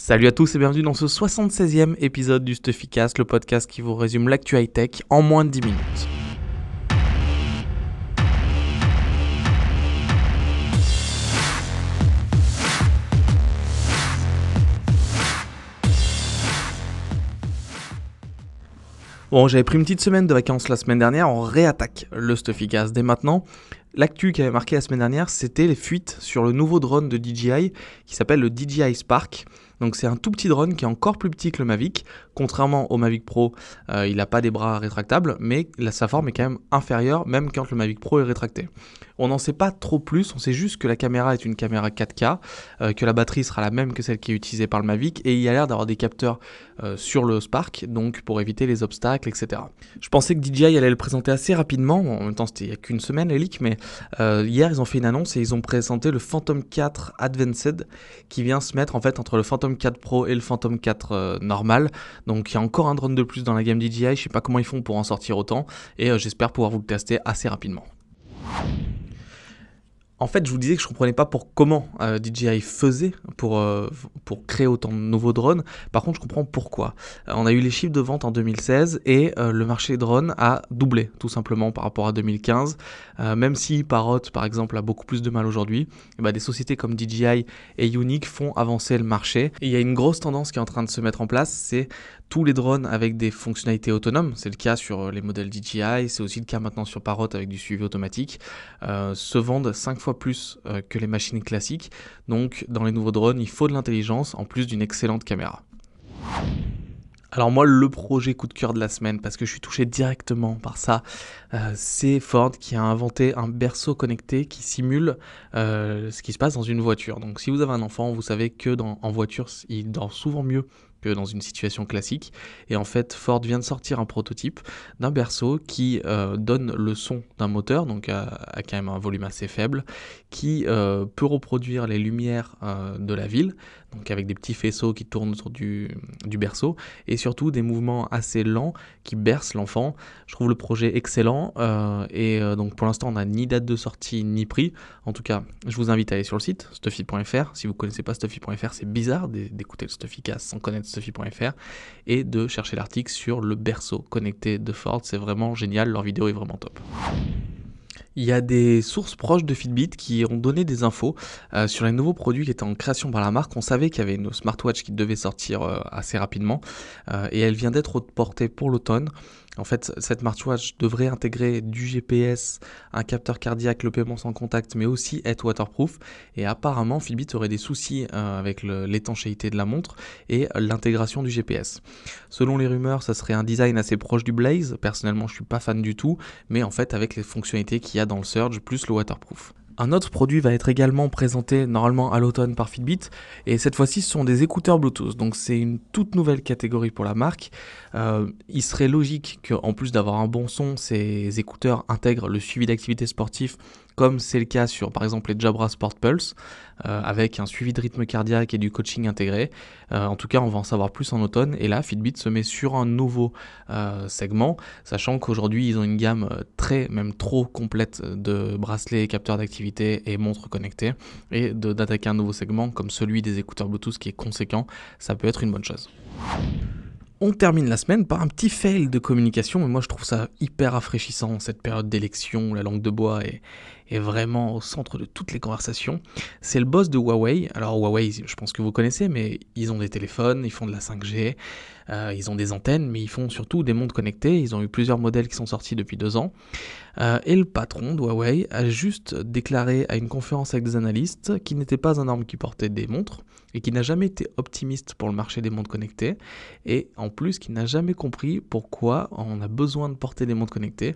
Salut à tous et bienvenue dans ce 76e épisode du Stuffycast, le podcast qui vous résume l'actu high-tech en moins de 10 minutes. Bon, j'avais pris une petite semaine de vacances la semaine dernière, on réattaque le Stuffycast dès maintenant. L'actu qui avait marqué la semaine dernière, c'était les fuites sur le nouveau drone de DJI qui s'appelle le DJI Spark. Donc c'est un tout petit drone qui est encore plus petit que le Mavic. Contrairement au Mavic Pro, euh, il n'a pas des bras rétractables, mais sa forme est quand même inférieure, même quand le Mavic Pro est rétracté. On n'en sait pas trop plus, on sait juste que la caméra est une caméra 4K, euh, que la batterie sera la même que celle qui est utilisée par le Mavic, et il y a l'air d'avoir des capteurs euh, sur le Spark, donc pour éviter les obstacles, etc. Je pensais que DJI allait le présenter assez rapidement, en même temps c'était il n'y a qu'une semaine les mais hier ils ont fait une annonce et ils ont présenté le Phantom 4 Advanced qui vient se mettre en fait entre le Phantom 4 Pro et le Phantom 4 normal. Donc il y a encore un drone de plus dans la gamme DJI, je sais pas comment ils font pour en sortir autant et euh, j'espère pouvoir vous le tester assez rapidement. En fait, je vous disais que je comprenais pas pour comment euh, DJI faisait pour, euh, pour créer autant de nouveaux drones. Par contre, je comprends pourquoi. Euh, on a eu les chiffres de vente en 2016 et le marché des drones a doublé tout simplement par rapport à 2015. même si Parrot, par exemple, a beaucoup plus de mal aujourd'hui, eh ben, des sociétés comme DJI et Unique font avancer le marché. Il y a une grosse tendance qui est en train de se mettre en place, c'est tous les drones avec des fonctionnalités autonomes. C'est le cas sur les modèles DJI, c'est aussi le cas maintenant sur Parrot avec du suivi automatique. se vendent 5 fois plus euh, que les machines classiques. Donc dans les nouveaux drones, il faut de l'intelligence en plus d'une excellente caméra. Alors moi, le projet coup de cœur de la semaine, parce que je suis touché directement par ça, euh, c'est Ford qui a inventé un berceau connecté qui simule euh, ce qui se passe dans une voiture. Donc si vous avez un enfant, vous savez que dans, en voiture, il dort souvent mieux que dans une situation classique. Et en fait, Ford vient de sortir un prototype d'un berceau qui euh, donne le son d'un moteur, donc à, quand même un volume assez faible, qui euh, peut reproduire les lumières euh, de la ville, donc avec des petits faisceaux qui tournent autour du, berceau, et surtout des mouvements assez lents qui bercent l'enfant. Je trouve le projet excellent, et donc pour l'instant on n'a ni date de sortie ni prix. En tout cas, je vous invite à aller sur le site stuffy.fr. Si vous connaissez pas stuffy.fr, c'est bizarre d'écouter le Stuffycast sans connaître Stuffy.fr et de chercher l'article sur le berceau connecté de Ford. C'est vraiment génial, leur vidéo est vraiment top. Il y a des sources proches de Fitbit qui ont donné des infos euh, sur les nouveaux produits qui étaient en création par la marque. On savait qu'il y avait une smartwatch qui devait sortir euh, assez rapidement euh, et elle vient d'être portée pour l'automne. En fait, cette smartwatch devrait intégrer du GPS, un capteur cardiaque, le paiement sans contact, mais aussi être waterproof. Et apparemment, Fitbit aurait des soucis avec l'étanchéité de la montre et l'intégration du GPS. Selon les rumeurs, ça serait un design assez proche du Blaze. Personnellement, je suis pas fan du tout, mais en fait, avec les fonctionnalités qu'il y a dans le Surge plus le waterproof. Un autre produit va être également présenté normalement à l'automne par Fitbit et cette fois-ci ce sont des écouteurs Bluetooth. Donc c'est une toute nouvelle catégorie pour la marque. Euh, il serait logique qu'en plus d'avoir un bon son, ces écouteurs intègrent le suivi d'activité sportive comme c'est le cas sur par exemple les Jabra Sport Pulse, euh, avec un suivi de rythme cardiaque et du coaching intégré. Euh, en tout cas, on va en savoir plus en automne. Et là, Fitbit se met sur un nouveau euh, segment, sachant qu'aujourd'hui, ils ont une gamme très, même trop complète de bracelets, capteurs d'activité et montres connectées. Et d'attaquer un nouveau segment comme celui des écouteurs Bluetooth qui est conséquent, ça peut être une bonne chose. On termine la semaine par un petit fail de communication, mais moi je trouve ça hyper rafraîchissant, cette période d'élection, la langue de bois est, est vraiment au centre de toutes les conversations. C'est le boss de Huawei. Alors Huawei, je pense que vous connaissez, mais ils ont des téléphones, ils font de la 5G, euh, ils ont des antennes, mais ils font surtout des montres connectées. Ils ont eu plusieurs modèles qui sont sortis depuis deux ans. Euh, et le patron de Huawei a juste déclaré à une conférence avec des analystes qu'il n'était pas un homme qui portait des montres et qui n'a jamais été optimiste pour le marché des montres connectées. Et en plus, qui n'a jamais compris pourquoi on a besoin de porter des montres connectées.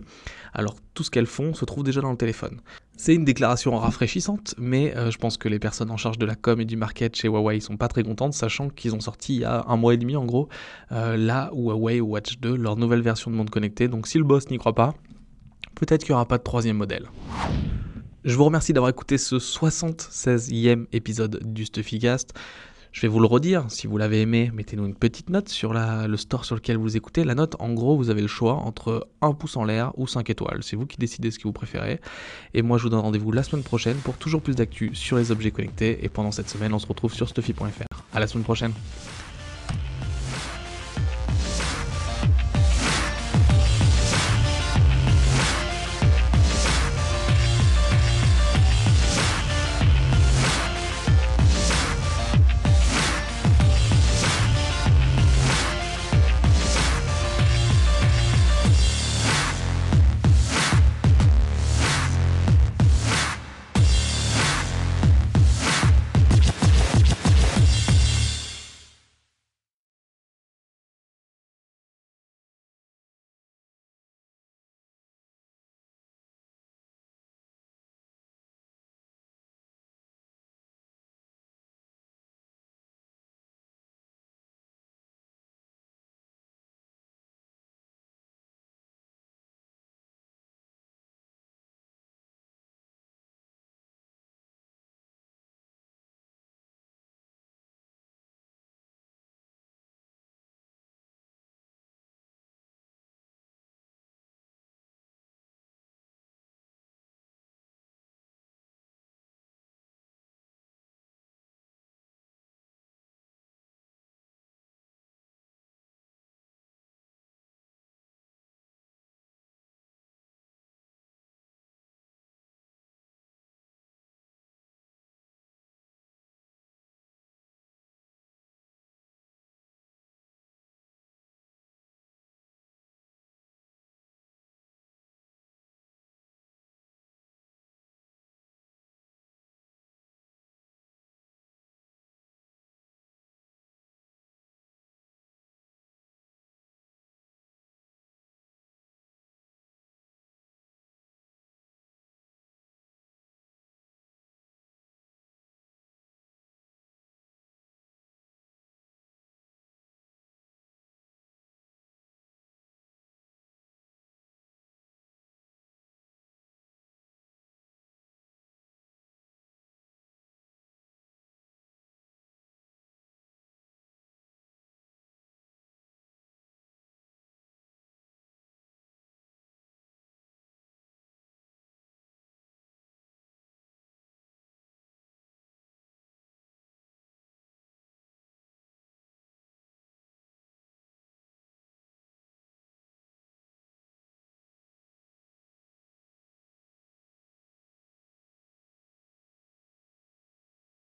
Alors tout ce qu'elles font se trouve déjà dans le téléphone. C'est une déclaration rafraîchissante, mais euh, je pense que les personnes en charge de la com et du market chez Huawei sont pas très contentes, sachant qu'ils ont sorti il y a un mois et demi en gros euh, la Huawei Watch 2, leur nouvelle version de montre connectée. Donc si le boss n'y croit pas, peut-être qu'il n'y aura pas de troisième modèle. Je vous remercie d'avoir écouté ce 76e épisode du Stuffycast. Je vais vous le redire, si vous l'avez aimé, mettez-nous une petite note sur le store sur lequel vous écoutez. La note, en gros, vous avez le choix entre un pouce en l'air ou 5 étoiles. C'est vous qui décidez ce que vous préférez. Et moi, je vous donne rendez-vous la semaine prochaine pour toujours plus d'actu sur les objets connectés. Et pendant cette semaine, on se retrouve sur stuffy.fr. À la semaine prochaine.